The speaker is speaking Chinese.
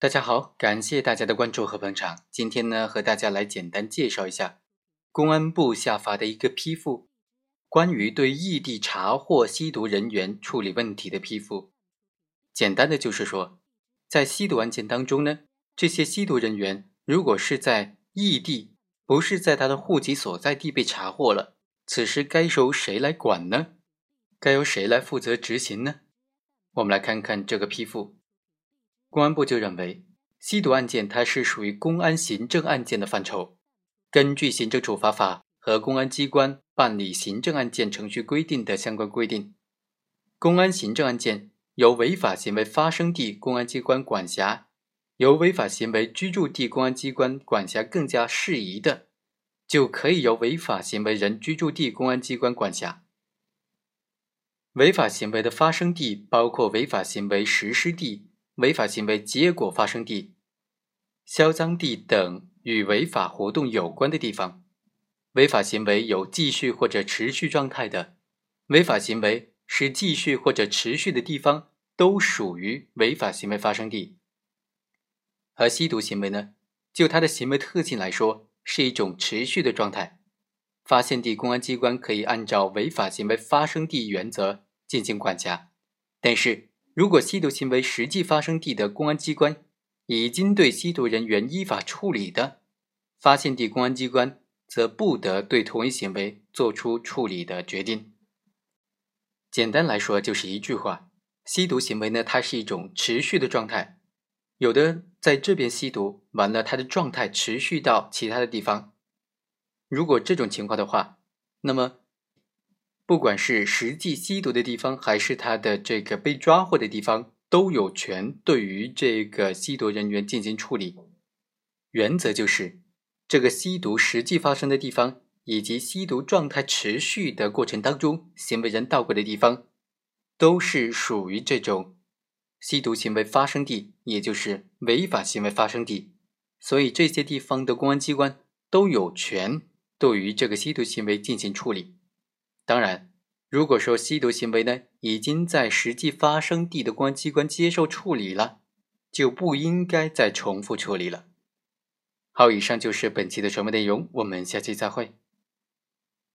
大家好，感谢大家的关注和捧场。今天呢，和大家来简单介绍一下公安部下发的一个批复，关于对异地查获吸毒人员处理问题的批复。简单的就是说，在吸毒案件当中呢，这些吸毒人员如果是在异地，不是在他的户籍所在地被查获了，此时该由谁来管呢？该由谁来负责执行呢？我们来看看这个批复。公安部就认为，吸毒案件它是属于公安行政案件的范畴。根据行政处罚法和公安机关办理行政案件程序规定的相关规定，公安行政案件由违法行为发生地公安机关管辖，由违法行为居住地公安机关管辖更加适宜的，就可以由违法行为人居住地公安机关管辖。违法行为的发生地包括违法行为实施地。违法行为结果发生地、销赃地等与违法活动有关的地方，违法行为有继续或者持续状态的，违法行为是继续或者持续的地方，都属于违法行为发生地。而吸毒行为呢，就它的行为特性来说，是一种持续的状态。发现地公安机关可以按照违法行为发生地原则进行管辖，但是。如果吸毒行为实际发生地的公安机关已经对吸毒人员依法处理的，发现地公安机关则不得对同一行为作出处理的决定。简单来说，就是一句话：吸毒行为呢，它是一种持续的状态。有的在这边吸毒完了，它的状态持续到其他的地方。如果这种情况的话，那么。不管是实际吸毒的地方，还是他的这个被抓获的地方，都有权对于这个吸毒人员进行处理。原则就是，这个吸毒实际发生的地方，以及吸毒状态持续的过程当中，行为人到过的地方，都是属于这种吸毒行为发生地，也就是违法行为发生地。所以这些地方的公安机关都有权对于这个吸毒行为进行处理。当然，如果说吸毒行为呢已经在实际发生地的公安机关接受处理了，就不应该再重复处理了。好，以上就是本期的全部内容，我们下期再会。